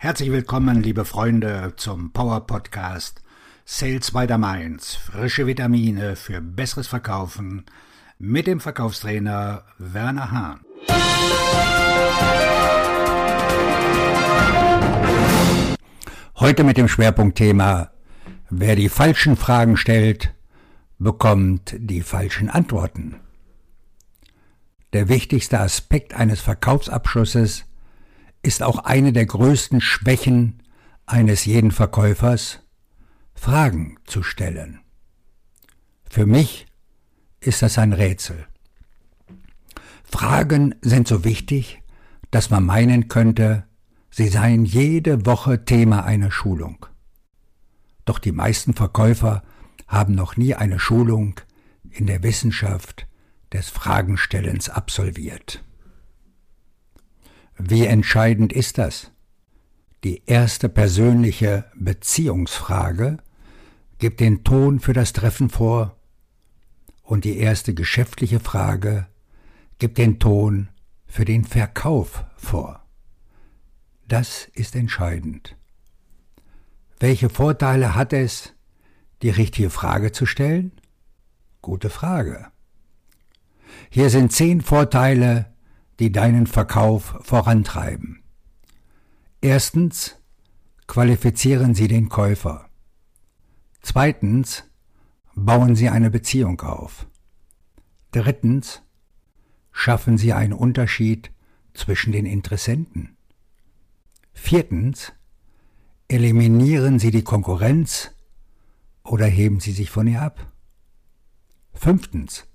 Herzlich willkommen, liebe Freunde, zum Power Podcast Sales by the Mainz. Frische Vitamine für besseres Verkaufen mit dem Verkaufstrainer Werner Hahn. Heute mit dem Schwerpunktthema Wer die falschen Fragen stellt, bekommt die falschen Antworten. Der wichtigste Aspekt eines Verkaufsabschlusses ist auch eine der größten Schwächen eines jeden Verkäufers, Fragen zu stellen. Für mich ist das ein Rätsel. Fragen sind so wichtig, dass man meinen könnte, sie seien jede Woche Thema einer Schulung. Doch die meisten Verkäufer haben noch nie eine Schulung in der Wissenschaft des Fragenstellens absolviert. Wie entscheidend ist das? Die erste persönliche Beziehungsfrage gibt den Ton für das Treffen vor und die erste geschäftliche Frage gibt den Ton für den Verkauf vor. Das ist entscheidend. Welche Vorteile hat es, die richtige Frage zu stellen? Gute Frage. Hier sind zehn Vorteile, die deinen Verkauf vorantreiben. Erstens qualifizieren Sie den Käufer. Zweitens bauen Sie eine Beziehung auf. Drittens schaffen Sie einen Unterschied zwischen den Interessenten. Viertens eliminieren Sie die Konkurrenz oder heben Sie sich von ihr ab. Fünftens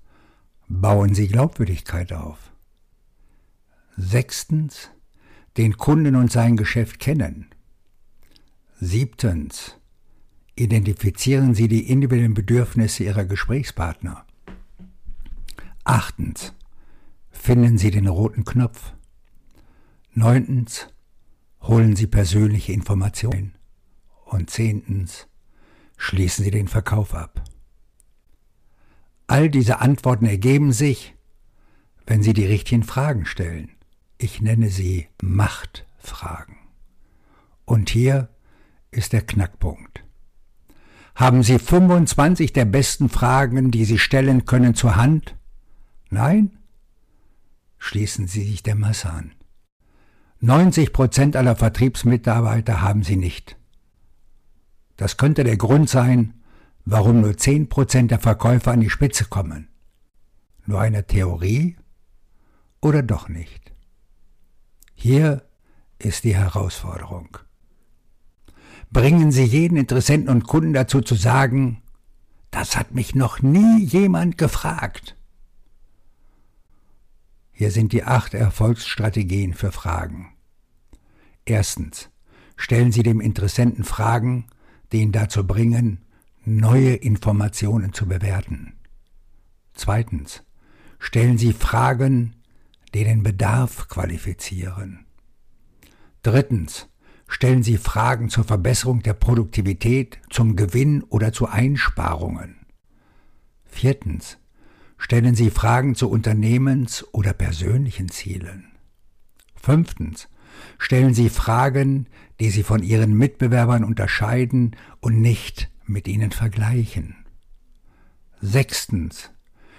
bauen Sie Glaubwürdigkeit auf. Sechstens, den Kunden und sein Geschäft kennen. Siebtens, identifizieren Sie die individuellen Bedürfnisse Ihrer Gesprächspartner. Achtens, finden Sie den roten Knopf. Neuntens, holen Sie persönliche Informationen. Und zehntens, schließen Sie den Verkauf ab. All diese Antworten ergeben sich, wenn Sie die richtigen Fragen stellen. Ich nenne sie Machtfragen. Und hier ist der Knackpunkt. Haben Sie 25 der besten Fragen, die Sie stellen können, zur Hand? Nein? Schließen Sie sich der Masse an. 90 Prozent aller Vertriebsmitarbeiter haben sie nicht. Das könnte der Grund sein, warum nur 10 Prozent der Verkäufer an die Spitze kommen. Nur eine Theorie oder doch nicht? Hier ist die Herausforderung. Bringen Sie jeden Interessenten und Kunden dazu zu sagen, das hat mich noch nie jemand gefragt. Hier sind die acht Erfolgsstrategien für Fragen. Erstens. Stellen Sie dem Interessenten Fragen, die ihn dazu bringen, neue Informationen zu bewerten. Zweitens. Stellen Sie Fragen, die den Bedarf qualifizieren. Drittens. Stellen Sie Fragen zur Verbesserung der Produktivität, zum Gewinn oder zu Einsparungen. Viertens. Stellen Sie Fragen zu Unternehmens- oder persönlichen Zielen. Fünftens. Stellen Sie Fragen, die Sie von Ihren Mitbewerbern unterscheiden und nicht mit ihnen vergleichen. Sechstens.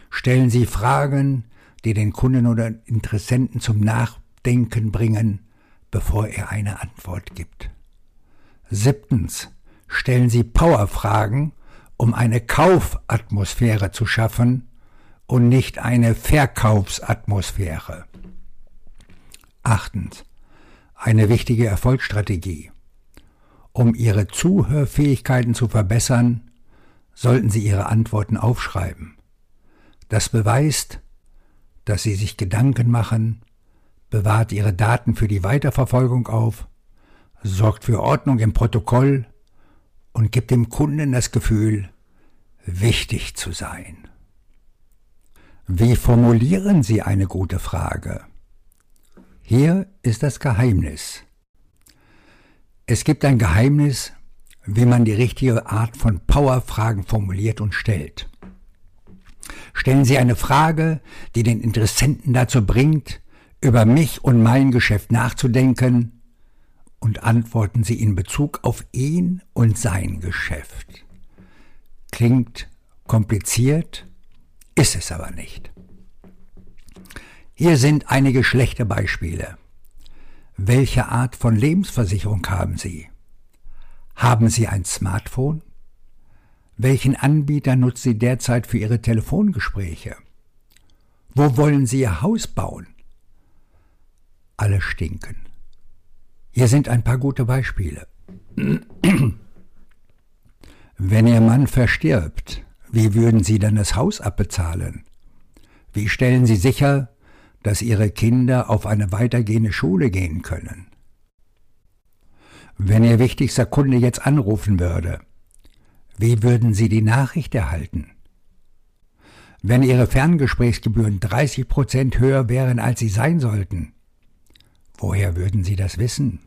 Stellen Sie Fragen, die den Kunden oder Interessenten zum Nachdenken bringen, bevor er eine Antwort gibt. Siebtens. Stellen Sie Powerfragen, um eine Kaufatmosphäre zu schaffen und nicht eine Verkaufsatmosphäre. Achtens. Eine wichtige Erfolgsstrategie. Um Ihre Zuhörfähigkeiten zu verbessern, sollten Sie Ihre Antworten aufschreiben. Das beweist, dass Sie sich Gedanken machen, bewahrt Ihre Daten für die Weiterverfolgung auf, sorgt für Ordnung im Protokoll und gibt dem Kunden das Gefühl, wichtig zu sein. Wie formulieren Sie eine gute Frage? Hier ist das Geheimnis. Es gibt ein Geheimnis, wie man die richtige Art von Powerfragen formuliert und stellt. Stellen Sie eine Frage, die den Interessenten dazu bringt, über mich und mein Geschäft nachzudenken und antworten Sie in Bezug auf ihn und sein Geschäft. Klingt kompliziert, ist es aber nicht. Hier sind einige schlechte Beispiele. Welche Art von Lebensversicherung haben Sie? Haben Sie ein Smartphone? Welchen Anbieter nutzen Sie derzeit für Ihre Telefongespräche? Wo wollen Sie Ihr Haus bauen? Alle stinken. Hier sind ein paar gute Beispiele. Wenn Ihr Mann verstirbt, wie würden Sie dann das Haus abbezahlen? Wie stellen Sie sicher, dass Ihre Kinder auf eine weitergehende Schule gehen können? Wenn Ihr wichtigster Kunde jetzt anrufen würde, wie würden Sie die Nachricht erhalten? Wenn Ihre Ferngesprächsgebühren 30 Prozent höher wären, als sie sein sollten, woher würden Sie das wissen?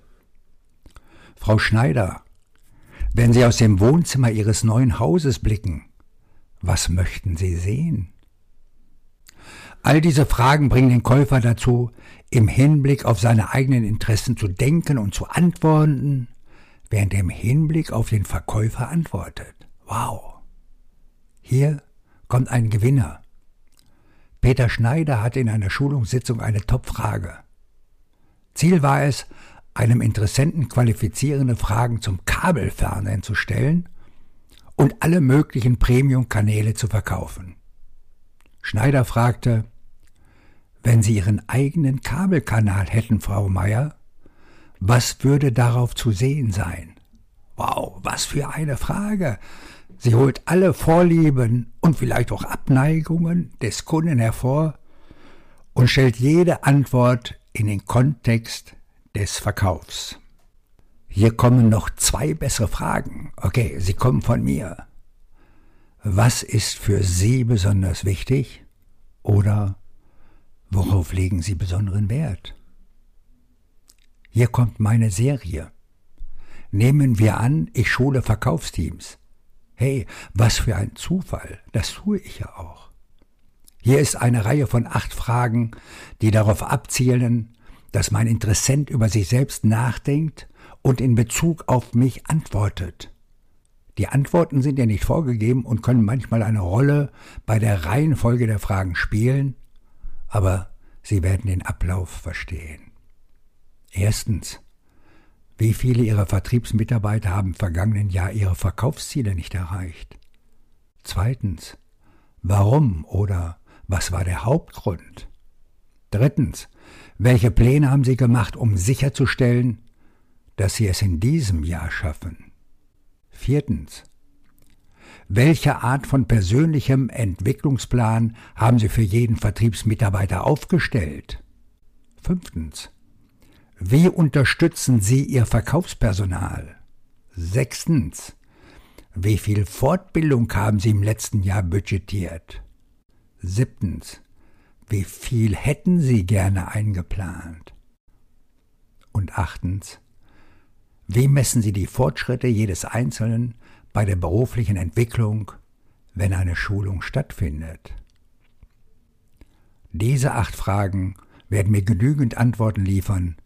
Frau Schneider, wenn Sie aus dem Wohnzimmer Ihres neuen Hauses blicken, was möchten Sie sehen? All diese Fragen bringen den Käufer dazu, im Hinblick auf seine eigenen Interessen zu denken und zu antworten, während er im Hinblick auf den Verkäufer antwortet. Wow. Hier kommt ein Gewinner. Peter Schneider hatte in einer Schulungssitzung eine Top-Frage. Ziel war es, einem Interessenten qualifizierende Fragen zum Kabelfernsehen zu stellen und alle möglichen Premium-Kanäle zu verkaufen. Schneider fragte, wenn Sie Ihren eigenen Kabelkanal hätten, Frau Meier, was würde darauf zu sehen sein? Wow, was für eine Frage! Sie holt alle Vorlieben und vielleicht auch Abneigungen des Kunden hervor und stellt jede Antwort in den Kontext des Verkaufs. Hier kommen noch zwei bessere Fragen. Okay, sie kommen von mir. Was ist für Sie besonders wichtig? Oder worauf legen Sie besonderen Wert? Hier kommt meine Serie. Nehmen wir an, ich schule Verkaufsteams. Hey, was für ein Zufall, das tue ich ja auch. Hier ist eine Reihe von acht Fragen, die darauf abzielen, dass mein Interessent über sich selbst nachdenkt und in Bezug auf mich antwortet. Die Antworten sind ja nicht vorgegeben und können manchmal eine Rolle bei der Reihenfolge der Fragen spielen, aber Sie werden den Ablauf verstehen. Erstens. Wie viele Ihrer Vertriebsmitarbeiter haben im vergangenen Jahr ihre Verkaufsziele nicht erreicht? Zweitens. Warum oder was war der Hauptgrund? Drittens. Welche Pläne haben Sie gemacht, um sicherzustellen, dass Sie es in diesem Jahr schaffen? Viertens. Welche Art von persönlichem Entwicklungsplan haben Sie für jeden Vertriebsmitarbeiter aufgestellt? Fünftens. Wie unterstützen Sie Ihr Verkaufspersonal? Sechstens. Wie viel Fortbildung haben Sie im letzten Jahr budgetiert? Siebtens. Wie viel hätten Sie gerne eingeplant? Und achtens. Wie messen Sie die Fortschritte jedes Einzelnen bei der beruflichen Entwicklung, wenn eine Schulung stattfindet? Diese acht Fragen werden mir genügend Antworten liefern,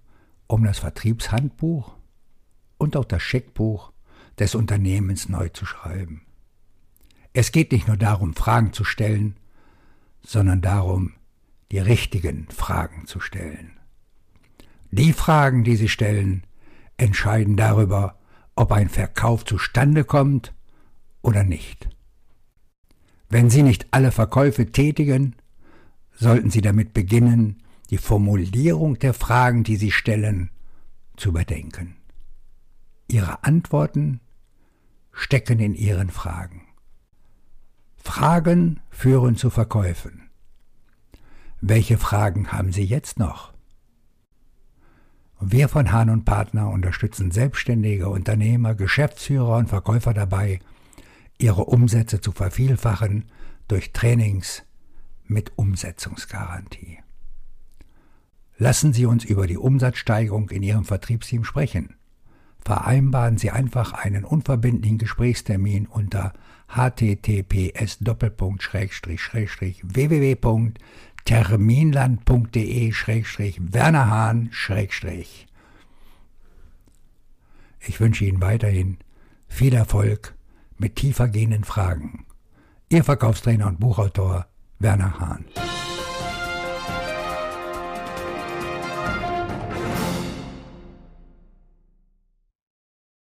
um das Vertriebshandbuch und auch das Scheckbuch des Unternehmens neu zu schreiben. Es geht nicht nur darum, Fragen zu stellen, sondern darum, die richtigen Fragen zu stellen. Die Fragen, die Sie stellen, entscheiden darüber, ob ein Verkauf zustande kommt oder nicht. Wenn Sie nicht alle Verkäufe tätigen, sollten Sie damit beginnen, die Formulierung der Fragen, die Sie stellen, zu überdenken. Ihre Antworten stecken in Ihren Fragen. Fragen führen zu Verkäufen. Welche Fragen haben Sie jetzt noch? Wir von Hahn und Partner unterstützen selbstständige Unternehmer, Geschäftsführer und Verkäufer dabei, ihre Umsätze zu vervielfachen durch Trainings mit Umsetzungsgarantie. Lassen Sie uns über die Umsatzsteigerung in Ihrem Vertriebsteam sprechen. Vereinbaren Sie einfach einen unverbindlichen Gesprächstermin unter https www terminland.de-wernerhahn- Ich wünsche Ihnen weiterhin viel Erfolg mit tiefergehenden Fragen. Ihr Verkaufstrainer und Buchautor Werner Hahn.